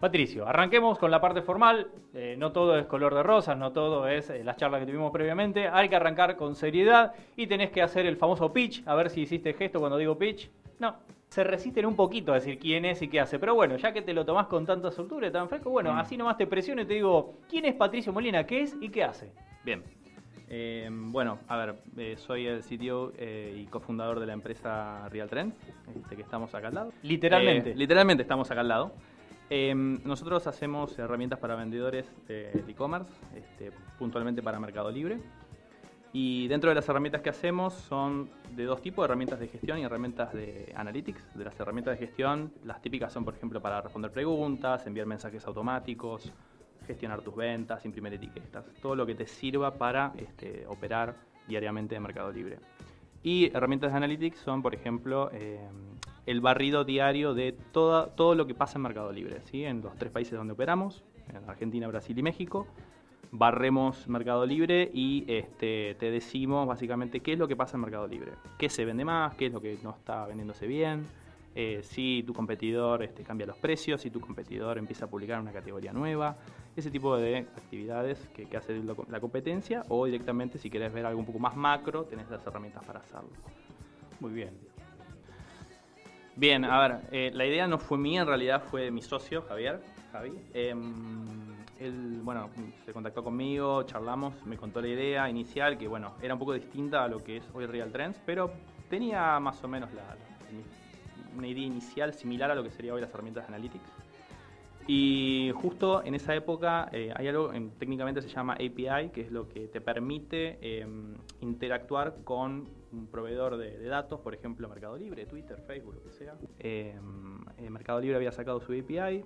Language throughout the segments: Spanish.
Patricio, arranquemos con la parte formal. Eh, no todo es color de rosas, no todo es eh, las charlas que tuvimos previamente. Hay que arrancar con seriedad y tenés que hacer el famoso pitch. A ver si hiciste gesto cuando digo pitch. No, se resisten un poquito a decir quién es y qué hace. Pero bueno, ya que te lo tomás con tanta soltura y tan fresco, bueno, Mm. así nomás te presiono y te digo, ¿quién es Patricio Molina? ¿Qué es y qué hace? Bien. Eh, bueno, a ver, eh, soy el CTO y cofundador de la empresa Real Trends, este, que estamos acá al lado. Literalmente. Literalmente estamos acá al lado. Eh, nosotros hacemos herramientas para vendedores de e-commerce, este, puntualmente para Mercado Libre. Y dentro de las herramientas que hacemos son de dos tipos, herramientas de gestión y herramientas de analytics. De las herramientas de gestión, las típicas son, por ejemplo, para responder preguntas, enviar mensajes automáticos, gestionar tus ventas, imprimir etiquetas, todo lo que te sirva para este, operar diariamente en Mercado Libre. Y herramientas de Analytics son, por ejemplo, eh, el barrido diario de toda, todo lo que pasa en Mercado Libre, ¿sí? en los tres países donde operamos, en Argentina, Brasil y México. Barremos Mercado Libre y este, te decimos básicamente qué es lo que pasa en Mercado Libre, qué se vende más, qué es lo que no está vendiéndose bien, eh, si tu competidor este, cambia los precios, si tu competidor empieza a publicar una categoría nueva, ese tipo de actividades que, que hace la competencia o directamente si querés ver algo un poco más macro, tenés las herramientas para hacerlo. Muy bien. Bien, a ver, eh, la idea no fue mía, en realidad fue de mi socio, Javier, Javi. Em, él, bueno, se contactó conmigo, charlamos, me contó la idea inicial, que bueno, era un poco distinta a lo que es hoy Real Trends, pero tenía más o menos la, una idea inicial similar a lo que sería hoy las herramientas de Analytics. Y justo en esa época eh, hay algo, en- técnicamente se llama API, que es lo que te permite em, interactuar con un proveedor de, datos, por ejemplo Mercado Libre, Twitter, Facebook, lo que sea. Em, eh, Mercado Libre había sacado su API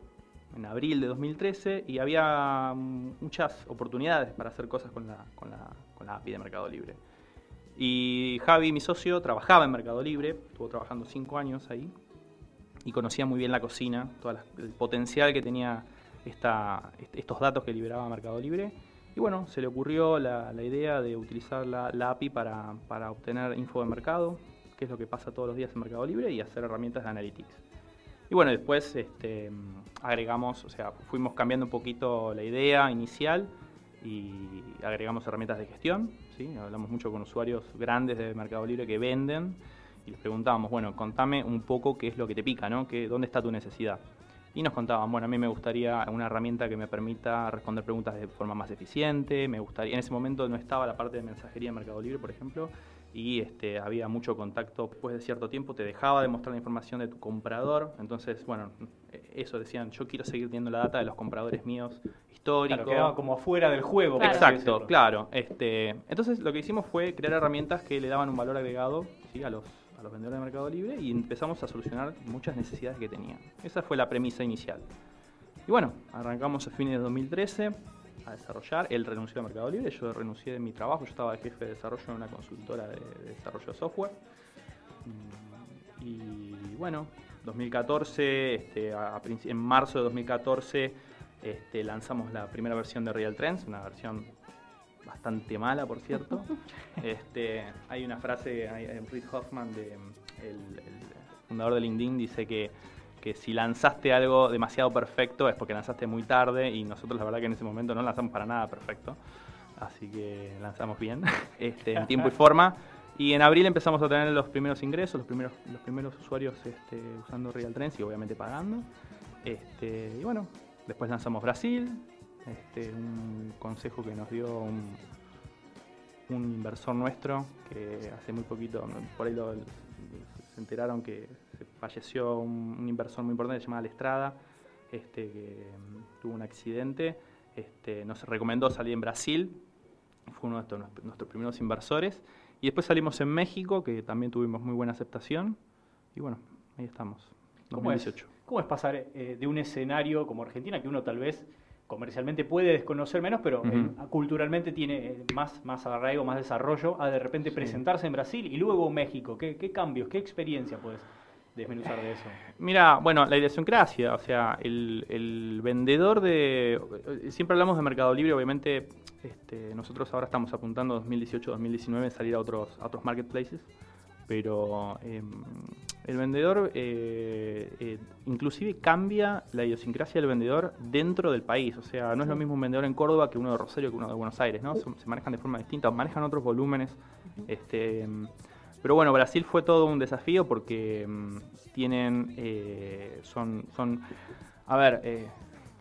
en abril de 2013 y había mm, muchas oportunidades para hacer cosas con la, con la, con la API de Mercado Libre. Y Javi, mi socio, trabajaba en Mercado Libre, estuvo trabajando cinco años ahí y conocía muy bien la cocina, todo el potencial que tenía esta, est- estos datos que liberaba Mercado Libre. Y bueno, se le ocurrió la, la idea de utilizar la, la API para, para obtener info de mercado, que es lo que pasa todos los días en Mercado Libre, y hacer herramientas de analytics. Y bueno, después este, agregamos, o sea, fuimos cambiando un poquito la idea inicial y agregamos herramientas de gestión. ¿sí? Hablamos mucho con usuarios grandes de Mercado Libre que venden y les preguntábamos, bueno, contame un poco qué es lo que te pica, ¿no? ¿Qué, ¿Dónde está tu necesidad? Y nos contaban, bueno, a mí me gustaría una herramienta que me permita responder preguntas de forma más eficiente, me gustaría, en ese momento no estaba la parte de mensajería en Mercado Libre, por ejemplo, y este, había mucho contacto, después de cierto tiempo te dejaba de mostrar la información de tu comprador, entonces, bueno, eso decían, yo quiero seguir teniendo la data de los compradores míos históricos. Claro, quedaba como afuera del juego. así Exacto, claro. Este, entonces lo que hicimos fue crear herramientas que le daban un valor agregado ¿sí? a, los, a los vendedores de Mercado Libre y empezamos a solucionar muchas necesidades que tenían. Esa fue la premisa inicial. Y bueno, arrancamos a fines de 2013 a desarrollar. Él renunció a Mercado Libre, yo renuncié de mi trabajo, yo estaba jefe de desarrollo en una consultora de, de desarrollo de software. Mm, Y bueno, 2014, este, en marzo de 2014 este, lanzamos la primera versión de Real Trends, una versión bastante mala, por cierto. este, hay una frase, hay Reid Hoffman, de, el, el fundador de LinkedIn, dice que, que si lanzaste algo demasiado perfecto es porque lanzaste muy tarde y nosotros la verdad que en ese momento no lanzamos para nada perfecto. Así que lanzamos bien, este, en tiempo y forma. Y en abril empezamos a tener los primeros ingresos, los primeros, los primeros usuarios este, usando Real Trends y obviamente pagando. Este, y bueno, después lanzamos Brasil, este, un consejo que nos dio un, un inversor nuestro que hace muy poquito, por ahí lo- se enteraron que falleció un, un inversor muy importante llamado Estrada, este, que mm, tuvo un accidente, este, nos recomendó salir en Brasil, fue uno de nuestros, nuestros primeros inversores, y después salimos en México, que también tuvimos muy buena aceptación, y bueno, ahí estamos, ¿Cómo es? 2018. ¿Cómo es pasar eh, de un escenario como Argentina, que uno tal vez comercialmente puede desconocer menos, pero eh, culturalmente tiene eh, más, más arraigo, más desarrollo, a de repente presentarse en Brasil y luego México? ¿Qué, qué cambios, qué experiencia puedes desmenuzar de eso? Mira, bueno, la idiosincrasia, o sea, el, el vendedor de... Siempre hablamos de Mercado Libre, obviamente este, nosotros ahora estamos apuntando 2018-2019 salir a otros, a otros marketplaces, pero em, el vendedor eh, eh, inclusive cambia la idiosincrasia del vendedor dentro del país. O sea, no es lo mismo un vendedor en Córdoba que uno de Rosario que uno de Buenos Aires, ¿no? Se, manejan de forma distinta, manejan otros volúmenes. Este, pero bueno, Brasil fue todo un desafío porque em, tienen, eh, son, son, a ver,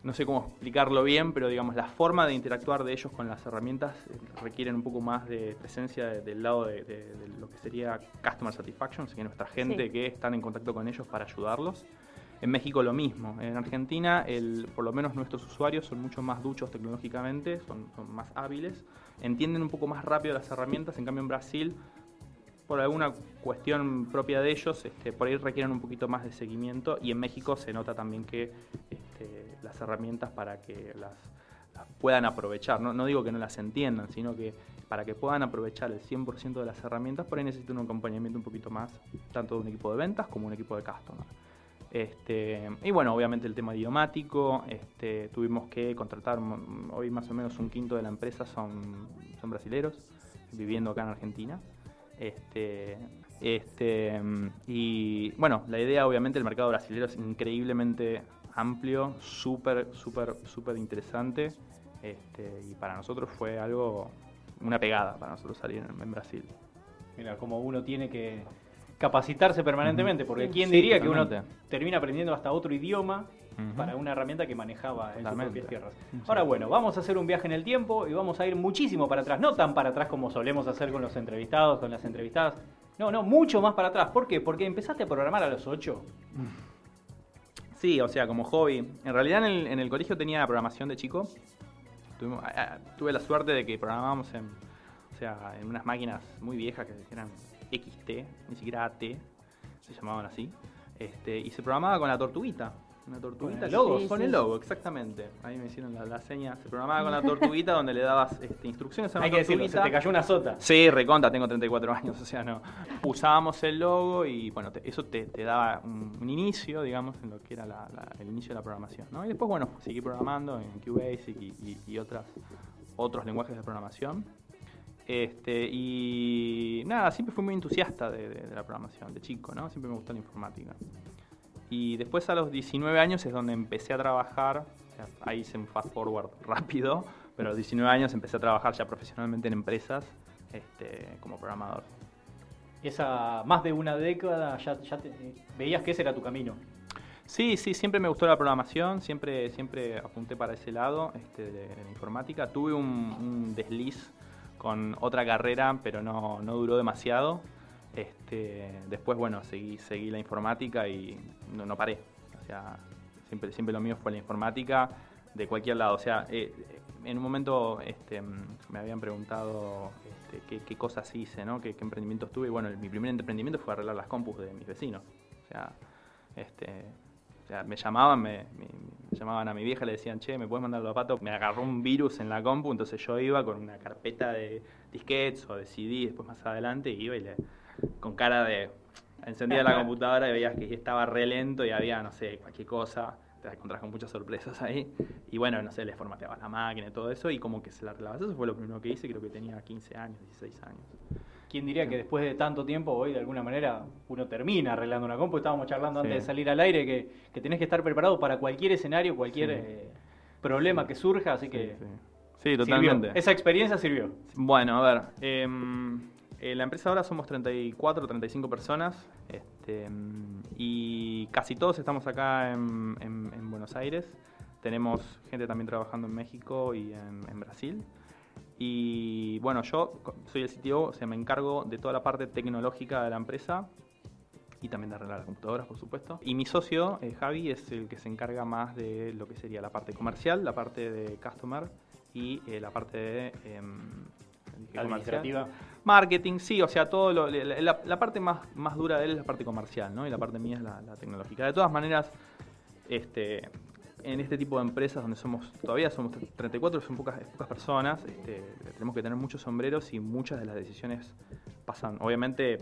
no sé cómo explicarlo bien, pero digamos, la forma de interactuar de ellos con las herramientas eh, requieren un poco más de presencia del lado de, lo que sería Customer Satisfaction, así que nuestra gente que están en contacto con ellos para ayudarlos. En México lo mismo. En Argentina, el, por lo menos nuestros usuarios son mucho más duchos tecnológicamente, son, son más hábiles, entienden un poco más rápido las herramientas. En cambio, en Brasil por alguna cuestión propia de ellos, este, por ahí requieren un poquito más de seguimiento y en México se nota también que este, las herramientas para que las, puedan aprovechar, ¿no? digo que no las entiendan, sino que para que puedan aprovechar el 100% de las herramientas, por ahí necesitan un acompañamiento un poquito más, tanto de un equipo de ventas como un equipo de customer. Este, y bueno, obviamente el tema idiomático, este, tuvimos que contratar, hoy más o menos un quinto de la empresa son, son brasileros, viviendo acá en Argentina. Este, este, y bueno, la idea obviamente el mercado brasileño es increíblemente amplio, súper, súper, súper interesante. Este, y para nosotros fue algo, una pegada para nosotros salir en, Brasil. Mira, como uno tiene que capacitarse permanentemente, porque ¿quién diría que uno termina aprendiendo hasta otro idioma para una herramienta que manejaba en sus propias tierras. Ahora bueno, vamos a hacer un viaje en el tiempo y vamos a ir muchísimo para atrás, no tan para atrás como solemos hacer con los entrevistados, con las entrevistadas. No, no, mucho más para atrás. ¿Por qué? Porque empezaste a programar a los 8. Sí, o sea, como hobby. En realidad en el, colegio tenía programación de chico. tuve la suerte de que programábamos en, o sea, en unas máquinas muy viejas que eran XT, ni siquiera AT, se llamaban así. Este, y se programaba con la tortuguita. Una tortuguita. con el logo, exactamente. Ahí me hicieron la, seña. Se programaba con la tortuguita donde le dabas este, instrucciones a Hay que decirlo, se te cayó una sota. Sí, reconta, tengo 34 años, o sea, no. Usábamos el logo y bueno, eso te, daba un, inicio, digamos, en lo que era el inicio de la programación. ¿no? Y después, bueno, seguí programando en QBasic y, y, otras, otros lenguajes de programación. Este, y nada, siempre fui muy entusiasta de, de, la programación, de chico, ¿no? Siempre me gustó la informática. Y después a los 19 años es donde empecé a trabajar, ahí hice un fast forward rápido, pero a los 19 años empecé a trabajar ya profesionalmente en empresas este, como programador. Esa más de una década ya, ya veías que ese era tu camino. Sí, sí, siempre me gustó la programación, siempre, siempre apunté para ese lado este, de, la informática. Tuve un, un, desliz con otra carrera, pero no, no duró demasiado. Este, después, bueno, seguí, seguí la informática y no, no, paré. O sea, siempre, siempre lo mío fue la informática de cualquier lado. O sea, eh, en un momento este, me habían preguntado este, qué, cosas hice, ¿no? qué, emprendimientos tuve. Y bueno, mi primer emprendimiento fue arreglar las compus de mis vecinos. O sea, este, o sea me llamaban, me, llamaban a mi vieja, le decían, che, ¿me puedes mandar los zapatos? Me agarró un virus en la compu, entonces yo iba con una carpeta de disquets o de CD después más adelante, iba y le con cara de... Encendía la computadora y veías que estaba re lento y había, no sé, cualquier cosa. Te encontrás con muchas sorpresas ahí. Y bueno, no sé, le formateabas la máquina y todo eso y como que se la arreglabas. Eso fue lo primero que hice, creo que tenía 15 años, 16 años. ¿Quién diría que después de tanto tiempo, hoy de alguna manera uno termina arreglando una compu? Estábamos charlando antes de salir al aire que, que, tenés que estar preparado para cualquier escenario, cualquier eh, problema que surja, así que... Sí, totalmente. Esa experiencia sirvió. Bueno, a ver. Eh, eh, la empresa ahora somos 34 o 35 personas este, y casi todos estamos acá en, Buenos Aires. Tenemos gente también trabajando en México y en, Brasil. Y bueno, yo soy el CTO, o sea, me encargo de toda la parte tecnológica de la empresa y también de arreglar las computadoras, por supuesto. Y mi socio, eh, Javi, es el que se encarga más de lo que sería la parte comercial, la parte de customer y eh, la parte de em, administrativa. Marketing, sí, o sea, todo la, parte más, más dura de él es la parte comercial, ¿no? Y la parte mía es la, tecnológica. De todas maneras, este, en este tipo de empresas donde somos, todavía somos 34, son pocas, pocas personas, este, tenemos que tener muchos sombreros y muchas de las decisiones pasan. Obviamente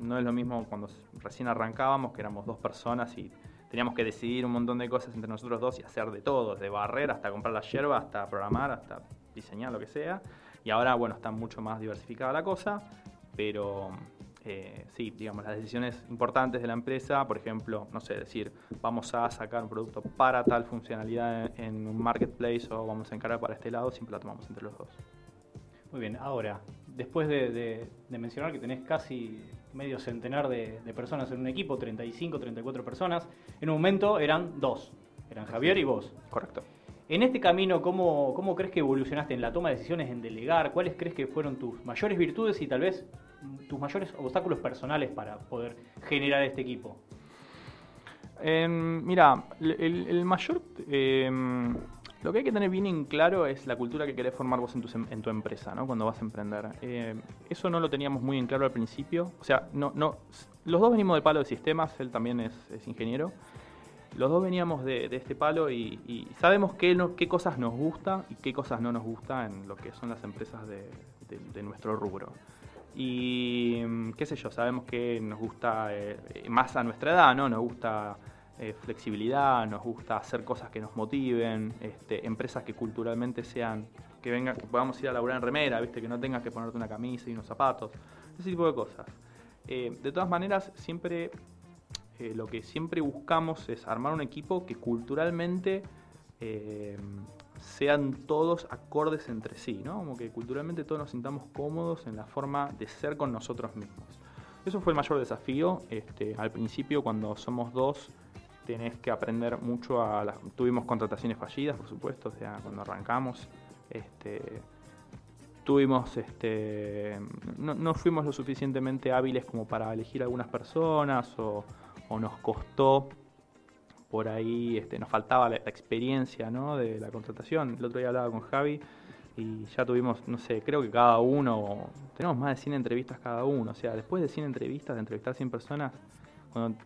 no es lo mismo cuando recién arrancábamos, que éramos dos personas y teníamos que decidir un montón de cosas entre nosotros dos y hacer de todo, de barrer hasta comprar la hierba, hasta programar, hasta diseñar lo que sea. Y ahora, bueno, está mucho más diversificada la cosa, pero eh, sí, digamos, las decisiones importantes de la empresa, por ejemplo, no sé, decir, vamos a sacar un producto para tal funcionalidad en un marketplace o vamos a encargar para este lado, siempre la tomamos entre los dos. Muy bien, ahora, después de, mencionar que tenés casi medio centenar de, personas en un equipo, 35, 34 personas, en un momento eran dos, eran Javier y vos. Correcto. En este camino, ¿cómo, ¿cómo crees que evolucionaste en la toma de decisiones, en delegar? ¿Cuáles crees que fueron tus mayores virtudes y tal vez tus mayores obstáculos personales para poder generar este equipo? Em, mira, el, mayor... Em, lo que hay que tener bien en claro es la cultura que querés formar vos en tu, en tu empresa, ¿no? Cuando vas a emprender. Em, eso no lo teníamos muy en claro al principio. O sea, no, no, los dos venimos del palo de sistemas, él también es ingeniero los dos veníamos de, este palo y, sabemos qué, cosas nos gusta y qué cosas no nos gusta en lo que son las empresas de, nuestro rubro. Y mm, qué sé yo, sabemos que nos gusta eh, más a nuestra edad, ¿no? Nos gusta eh, flexibilidad, nos gusta hacer cosas que nos motiven, este, empresas que culturalmente sean, que venga, que podamos ir a laburar en remera, viste, que no tengas que ponerte una camisa y unos zapatos, ese tipo de cosas. Eh, de todas maneras, siempre eh, lo que siempre buscamos es armar un equipo que culturalmente eh, sean todos acordes entre sí, ¿no? Como que culturalmente todos nos sintamos cómodos en la forma de ser con nosotros mismos. Eso fue el mayor desafío. Este, al principio, cuando somos dos, tenés que aprender mucho a las... Tuvimos contrataciones fallidas, por supuesto, cuando arrancamos, este, tuvimos, este, no, no fuimos lo suficientemente hábiles como para elegir algunas personas o o nos costó por ahí, este, nos faltaba la, experiencia ¿no? de la contratación. El otro día hablaba con Javi y ya tuvimos, no sé, creo que cada uno, tenemos más de 100 entrevistas cada uno, o sea, después de 100 entrevistas, de entrevistar 100 personas, cuando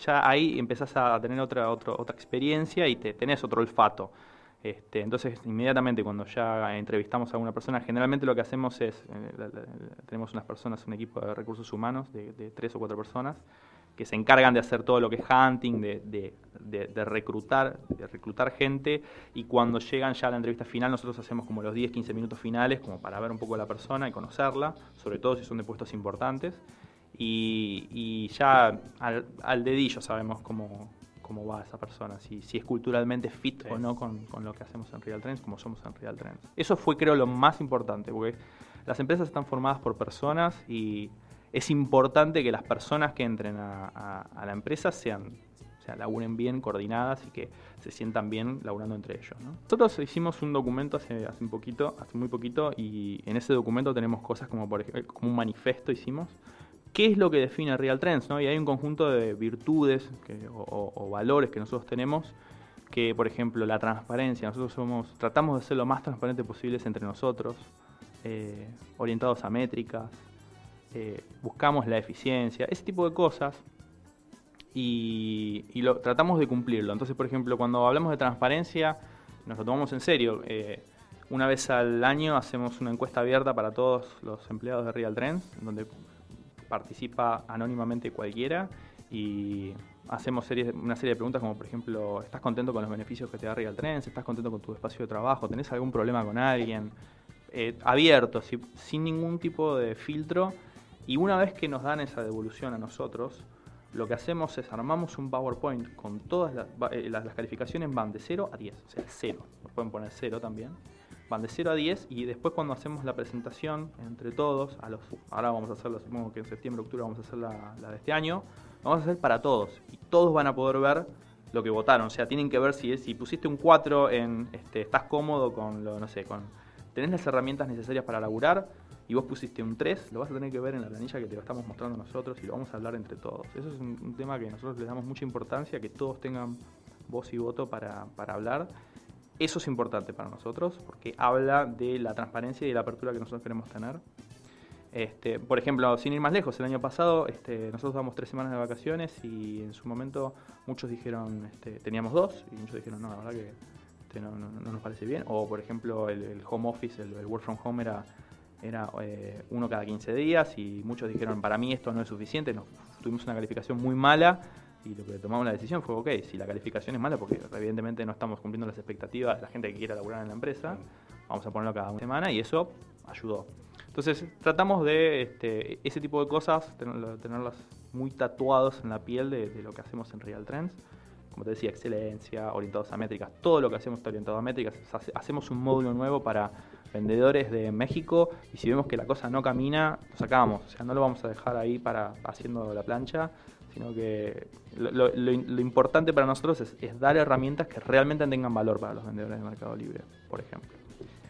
ya ahí empezás a tener otra, otra, otra experiencia y te tenés otro olfato. Este, entonces, inmediatamente cuando ya entrevistamos a una persona, generalmente lo que hacemos es, eh, tenemos unas personas, un equipo de recursos humanos de, de tres o cuatro personas, que se encargan de hacer todo lo que es hunting, de, de, reclutar, de reclutar gente, y cuando llegan ya a la entrevista final, nosotros hacemos como los 10, 15 minutos finales, como para ver un poco a la persona y conocerla, sobre todo si son de puestos importantes, y, ya al, dedillo sabemos cómo, cómo va esa persona, si, si es culturalmente fit o no con, con, lo que hacemos en Real Trends, como somos en Real Trends. Eso fue creo lo más importante, porque las empresas están formadas por personas y es importante que las personas que entren a, la empresa sean, o sea, laburen bien, coordinadas y que se sientan bien laburando entre ellos. Nosotros hicimos un documento hace, hace un poquito, hace muy poquito, y en ese documento tenemos cosas como por ejemplo, como un manifiesto hicimos. ¿Qué es lo que define Real Trends? ¿no? Y hay un conjunto de virtudes o, valores que nosotros tenemos que, por ejemplo, la transparencia. Nosotros somos, tratamos de ser lo más transparente posible entre nosotros, eh, orientados a métricas, eh, buscamos la eficiencia, ese tipo de cosas, y, tratamos de cumplirlo. Entonces, por ejemplo, cuando hablamos de transparencia, nos lo tomamos en serio. Eh, una vez al año hacemos una encuesta abierta para todos los empleados de Real Trends, donde participa anónimamente cualquiera y hacemos una serie de preguntas como por ejemplo, ¿estás contento con los beneficios que te da Real Trends? ¿Estás contento con tu espacio de trabajo? ¿Tenés algún problema con alguien? Eh, abierto, sin ningún tipo de filtro y una vez que nos dan esa devolución a nosotros, lo que hacemos es armamos un PowerPoint con todas las, eh, las, calificaciones van de 0 a 10, o sea, 0, pueden poner 0 también, van de 0 a 10 y después cuando hacemos la presentación entre todos, a los, ahora vamos a hacerlo, supongo que en septiembre, octubre vamos a hacer la, de este año, vamos a hacer para todos. Y todos van a poder ver lo que votaron, o sea, tienen que ver si, si pusiste un 4 en, este, estás cómodo con lo, no sé, con, tenés las herramientas necesarias para laburar, y vos pusiste un 3, lo vas a tener que ver en la planilla que te lo estamos mostrando nosotros y lo vamos a hablar entre todos. Eso es un, tema que nosotros le damos mucha importancia, que todos tengan voz y voto para, hablar. Eso es importante para nosotros porque habla de la transparencia y de la apertura que nosotros queremos tener. Este, por ejemplo, sin ir más lejos, el año pasado este, nosotros damos tres semanas de vacaciones y en su momento muchos dijeron, este, teníamos dos, y muchos dijeron, no, la verdad que este, no, nos parece bien. O por ejemplo, el, home office, el, work from home era era eh, uno cada 15 días y muchos dijeron, para mí esto no es suficiente, nos, tuvimos una calificación muy mala y lo que tomamos la decisión fue, ok, si la calificación es mala, porque evidentemente no estamos cumpliendo las expectativas de la gente que quiera laburar en la empresa, vamos a ponerlo cada una semana y eso ayudó. Entonces tratamos de este, ese tipo de cosas, tenerlas muy tatuados en la piel de, de, lo que hacemos en Real Trends. Como te decía, excelencia, orientados a métricas, todo lo que hacemos está orientado a métricas. Hacemos un módulo nuevo para vendedores de México y si vemos que la cosa no camina, lo sacamos. O sea, no lo vamos a dejar ahí para haciendo la plancha, sino que lo, lo, lo importante para nosotros es, es, dar herramientas que realmente tengan valor para los vendedores de Mercado Libre, por ejemplo.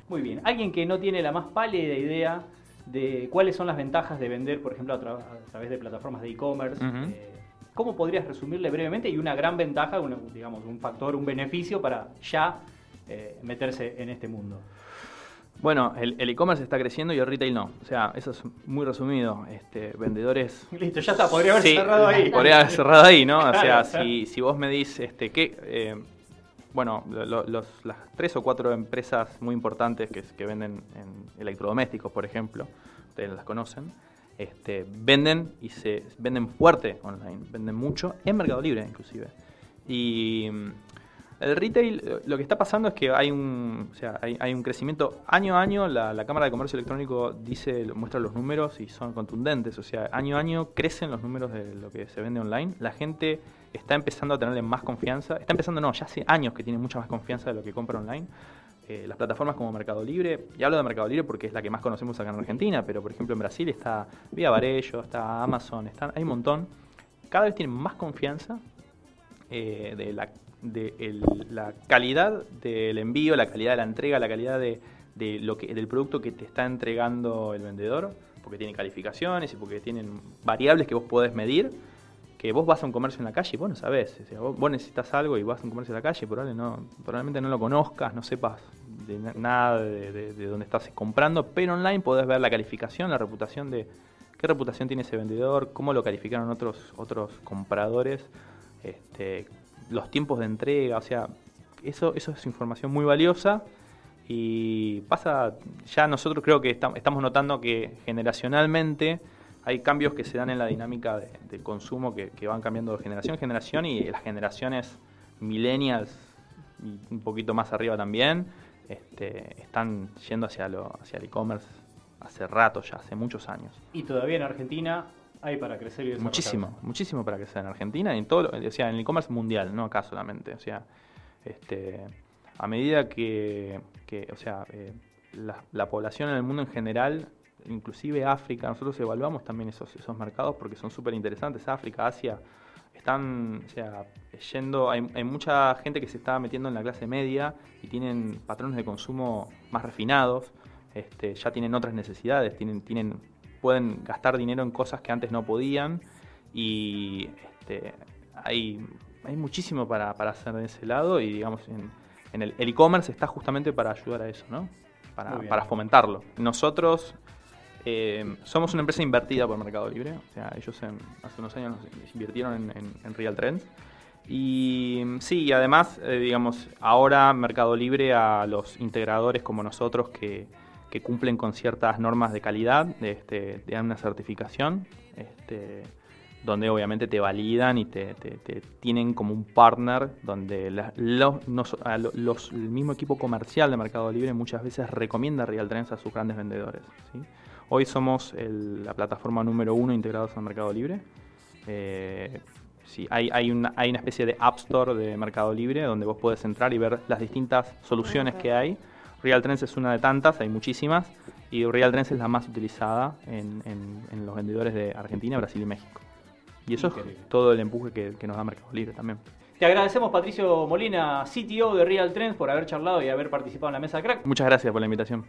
Muy bien, alguien que no tiene la más pálida idea de cuáles son las ventajas de vender, por ejemplo, a, tra a través de plataformas de e-commerce, uh -huh. eh, ¿cómo podrías resumirle brevemente? Y una gran ventaja, una, digamos, un factor, un beneficio para ya eh, meterse en este mundo. Bueno, el e-commerce está creciendo y el retail no. O sea, eso es muy resumido. Este, vendedores. Listo, ya está, podría haber sí, cerrado ahí. Podría haber cerrado ahí, ¿no? O sea, si, si vos me dices este, que. Eh, bueno, lo, los, las tres o cuatro empresas muy importantes que, que, venden en electrodomésticos, por ejemplo, ustedes las conocen, este, venden y se venden fuerte online, venden mucho en Mercado Libre inclusive. Y el retail, lo que está pasando es que hay un, o sea, hay, un crecimiento año a año. La, la, Cámara de Comercio Electrónico dice, muestra los números y son contundentes. O sea, año a año crecen los números de lo que se vende online. La gente está empezando a tenerle más confianza. Está empezando, no, ya hace años que tiene mucha más confianza de lo que compra online. Eh, las plataformas como Mercado Libre, y hablo de Mercado Libre porque es la que más conocemos acá en Argentina, pero por ejemplo en Brasil está Vía Varello, está Amazon, están, hay un montón. Cada vez tienen más confianza eh, de, la, de la calidad del envío, la calidad de la entrega, la calidad de, lo que, del producto que te está entregando el vendedor, porque tiene calificaciones y porque tienen variables que vos podés medir que vos vas a un comercio en la calle y vos no sabés. O sea, vos, necesitas algo y vas a un comercio en la calle, probablemente no, probablemente no lo conozcas, no sepas de na nada de, dónde estás comprando, pero online podés ver la calificación, la reputación de qué reputación tiene ese vendedor, cómo lo calificaron otros, otros compradores, este, los tiempos de entrega, o sea, eso, eso es información muy valiosa. Y pasa, ya nosotros creo que estamos notando que generacionalmente hay cambios que se dan en la dinámica de, del consumo que, van cambiando de generación en generación y las generaciones millennials y un poquito más arriba también este, están yendo hacia, lo, hacia el e-commerce hace rato ya, hace muchos años. Y todavía en Argentina hay para crecer y Muchísimo, muchísimo para crecer en Argentina y en todo, o sea, en el e-commerce mundial, no acá solamente. O sea, este, a medida que, o sea, eh, la, la población en el mundo en general inclusive África, nosotros evaluamos también esos, esos mercados porque son súper interesantes, África, Asia, están o sea, yendo, hay, hay, mucha gente que se está metiendo en la clase media y tienen patrones de consumo más refinados, este, ya tienen otras necesidades, tienen, tienen, pueden gastar dinero en cosas que antes no podían y este, hay, hay muchísimo para, para hacer de ese lado y digamos en, en el e-commerce está justamente para ayudar a eso, ¿no? Para, para fomentarlo. Nosotros eh, somos una empresa invertida por Mercado Libre, o sea, ellos en, hace unos años invirtieron en, en, en, Real Trends. Y sí, y además, eh, digamos, ahora Mercado Libre a los integradores como nosotros que, que cumplen con ciertas normas de calidad, este, te dan una certificación, este, donde obviamente te validan y te, te, te tienen como un partner, donde la, los, nos, los, el mismo equipo comercial de Mercado Libre muchas veces recomienda Real Trends a sus grandes vendedores. ¿sí? Hoy somos el, la plataforma número uno integrados en Mercado Libre. Eh, sí, hay, hay, una, hay una especie de App Store de Mercado Libre donde vos podés entrar y ver las distintas soluciones que hay. Real Trends es una de tantas, hay muchísimas, y Real Trends es la más utilizada en, en, en los vendedores de Argentina, Brasil y México. Y eso Increíble. es todo el empuje que, que nos da Mercado Libre también. Te agradecemos, Patricio Molina, CTO de Real Trends, por haber charlado y haber participado en la mesa de crack. Muchas gracias por la invitación.